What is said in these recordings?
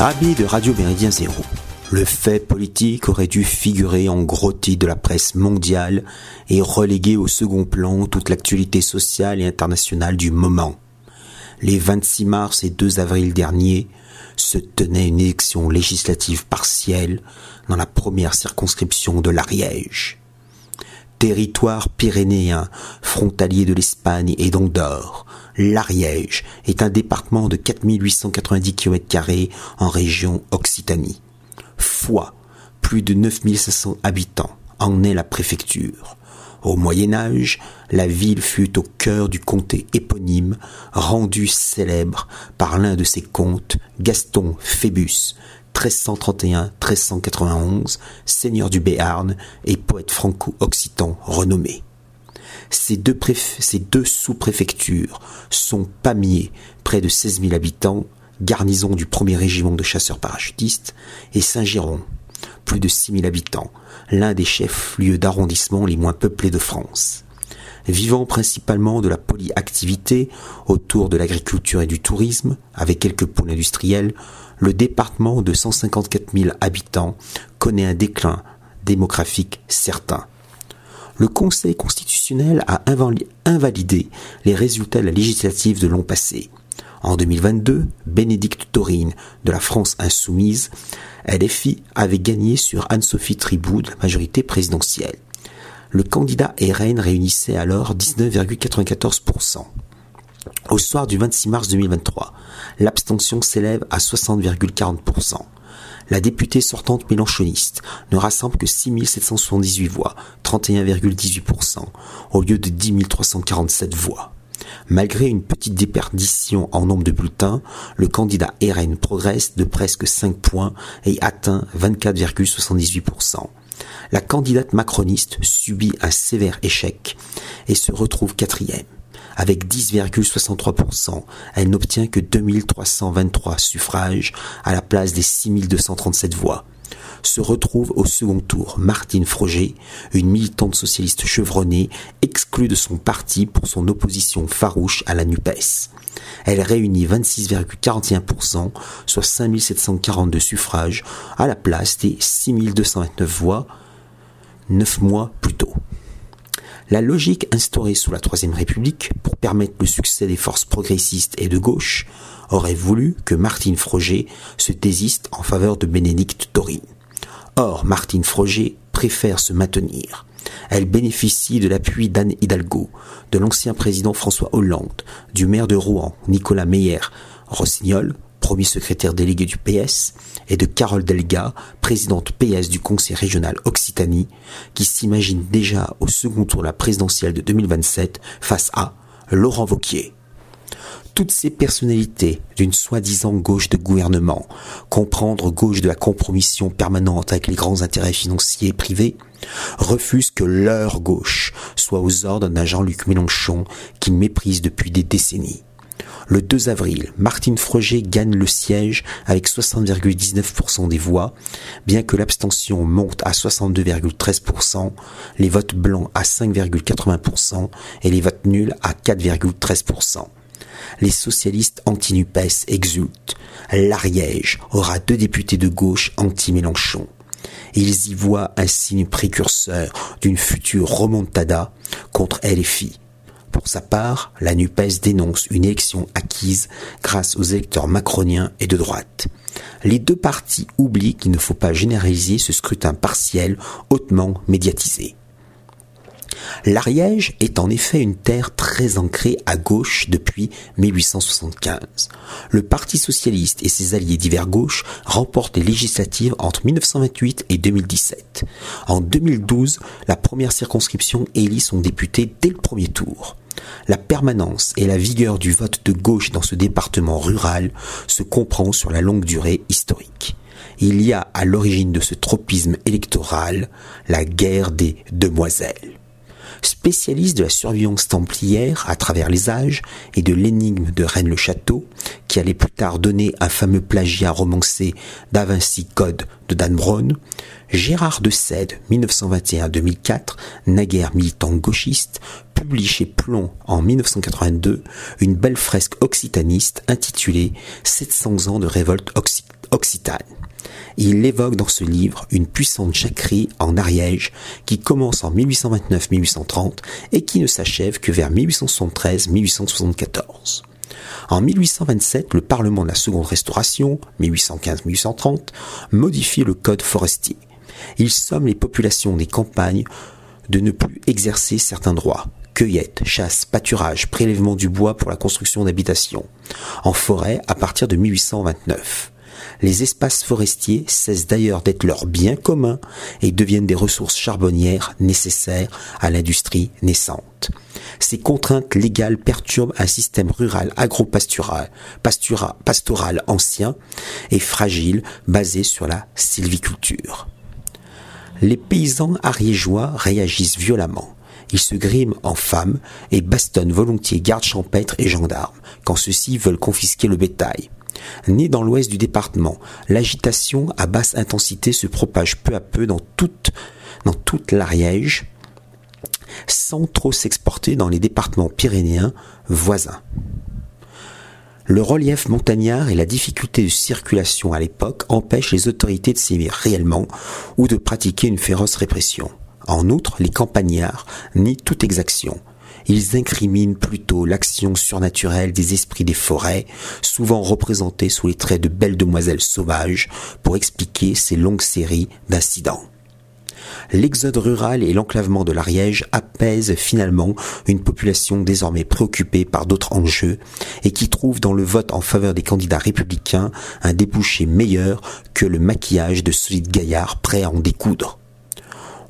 Amis de Radio Méridien Zéro, le fait politique aurait dû figurer en gros de la presse mondiale et reléguer au second plan toute l'actualité sociale et internationale du moment. Les 26 mars et 2 avril derniers se tenait une élection législative partielle dans la première circonscription de l'Ariège. Territoire pyrénéen, frontalier de l'Espagne et d'Andorre, l'Ariège est un département de 4890 km en région Occitanie. Foix, plus de 9500 habitants, en est la préfecture. Au Moyen Âge, la ville fut au cœur du comté éponyme, rendu célèbre par l'un de ses comtes, Gaston Phébus, 1331-1391, seigneur du Béarn et poète franco-occitan renommé. Ces deux, sous-préfectures sont Pamiers, près de 16 000 habitants, garnison du premier régiment de chasseurs parachutistes, et Saint-Giron, plus de 6 000 habitants, l'un des chefs-lieux d'arrondissement les moins peuplés de France. Vivant principalement de la polyactivité autour de l'agriculture et du tourisme, avec quelques pôles industriels, le département de 154 000 habitants connaît un déclin démographique certain le Conseil constitutionnel a invalidé les résultats de la législative de l'an passé. En 2022, Bénédicte Taurine de la France insoumise, LFI, avait gagné sur Anne-Sophie Tribou de la majorité présidentielle. Le candidat RN réunissait alors 19,94%. Au soir du 26 mars 2023, l'abstention s'élève à 60,40% la députée sortante mélanchoniste ne rassemble que 6 778 voix, 31,18%, au lieu de 10 347 voix. Malgré une petite déperdition en nombre de bulletins, le candidat RN progresse de presque 5 points et atteint 24,78%. La candidate macroniste subit un sévère échec et se retrouve quatrième. Avec 10,63%, elle n'obtient que 2323 suffrages à la place des 6237 voix. Se retrouve au second tour Martine Froger, une militante socialiste chevronnée, exclue de son parti pour son opposition farouche à la NUPES. Elle réunit 26,41%, soit 5742 suffrages, à la place des 6229 voix, 9 mois plus tôt. La logique instaurée sous la Troisième République pour permettre le succès des forces progressistes et de gauche aurait voulu que Martine Froger se désiste en faveur de Bénédicte Taurine. Or, Martine Froger préfère se maintenir. Elle bénéficie de l'appui d'Anne Hidalgo, de l'ancien président François Hollande, du maire de Rouen, Nicolas Meyer, Rossignol, premier secrétaire délégué du PS, et de Carole Delga, présidente PS du Conseil régional Occitanie, qui s'imagine déjà au second tour de la présidentielle de 2027 face à Laurent Vauquier. Toutes ces personnalités d'une soi-disant gauche de gouvernement, comprendre gauche de la compromission permanente avec les grands intérêts financiers privés, refusent que leur gauche soit aux ordres d'un Jean-Luc Mélenchon qu'ils méprisent depuis des décennies. Le 2 avril, Martine Froger gagne le siège avec 60,19% des voix, bien que l'abstention monte à 62,13%, les votes blancs à 5,80% et les votes nuls à 4,13%. Les socialistes anti-NUPES exultent. L'Ariège aura deux députés de gauche anti-Mélenchon. Ils y voient un signe précurseur d'une future remontada contre LFI. Pour sa part, la NUPES dénonce une élection acquise grâce aux électeurs macroniens et de droite. Les deux partis oublient qu'il ne faut pas généraliser ce scrutin partiel hautement médiatisé. L'Ariège est en effet une terre très ancrée à gauche depuis 1875. Le Parti socialiste et ses alliés divers gauche remportent les législatives entre 1928 et 2017. En 2012, la première circonscription élit son député dès le premier tour. La permanence et la vigueur du vote de gauche dans ce département rural se comprend sur la longue durée historique. Il y a à l'origine de ce tropisme électoral la guerre des demoiselles. Spécialiste de la surveillance templière à travers les âges et de l'énigme de Rennes-le-Château, qui allait plus tard donner un fameux plagiat romancé d'Avinci Code de Dan Brown, Gérard de Sède, 1921-2004, naguère militant gauchiste, publie chez Plomb en 1982 une belle fresque occitaniste intitulée 700 ans de révolte occitane. Il évoque dans ce livre une puissante jacquerie en Ariège qui commence en 1829-1830 et qui ne s'achève que vers 1873-1874. En 1827, le Parlement de la Seconde Restauration, 1815-1830, modifie le Code forestier. Il somme les populations des campagnes de ne plus exercer certains droits, cueillette, chasse, pâturage, prélèvement du bois pour la construction d'habitations, en forêt à partir de 1829. Les espaces forestiers cessent d'ailleurs d'être leur bien commun et deviennent des ressources charbonnières nécessaires à l'industrie naissante. Ces contraintes légales perturbent un système rural agro-pastoral pastoral ancien et fragile basé sur la sylviculture. Les paysans ariégeois réagissent violemment. Ils se griment en femmes et bastonnent volontiers gardes champêtres et gendarmes quand ceux-ci veulent confisquer le bétail. Né dans l'ouest du département, l'agitation à basse intensité se propage peu à peu dans toute, dans toute l'Ariège, sans trop s'exporter dans les départements pyrénéens voisins. Le relief montagnard et la difficulté de circulation à l'époque empêchent les autorités de sévir réellement ou de pratiquer une féroce répression. En outre, les campagnards nient toute exaction. Ils incriminent plutôt l'action surnaturelle des esprits des forêts, souvent représentés sous les traits de belles demoiselles sauvages, pour expliquer ces longues séries d'incidents. L'exode rural et l'enclavement de l'Ariège apaisent finalement une population désormais préoccupée par d'autres enjeux et qui trouve dans le vote en faveur des candidats républicains un débouché meilleur que le maquillage de solides gaillards prêts à en découdre.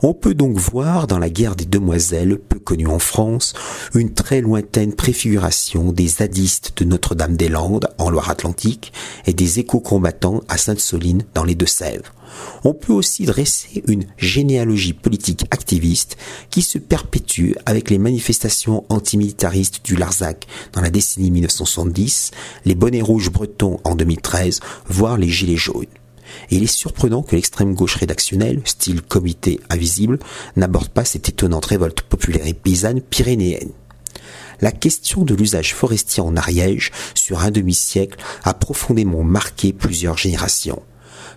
On peut donc voir dans la guerre des demoiselles, peu connue en France, une très lointaine préfiguration des zadistes de Notre-Dame-des-Landes en Loire-Atlantique et des éco-combattants à Sainte-Soline dans les Deux-Sèvres. On peut aussi dresser une généalogie politique activiste qui se perpétue avec les manifestations antimilitaristes du Larzac dans la décennie 1970, les bonnets rouges bretons en 2013, voire les gilets jaunes. Il est surprenant que l'extrême gauche rédactionnelle, style comité invisible, n'aborde pas cette étonnante révolte populaire et paysanne pyrénéenne. La question de l'usage forestier en Ariège sur un demi-siècle a profondément marqué plusieurs générations.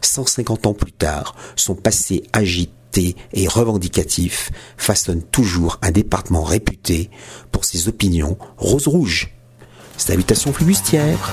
150 ans plus tard, son passé agité et revendicatif façonne toujours un département réputé pour ses opinions rose-rouge. Salutations flibustières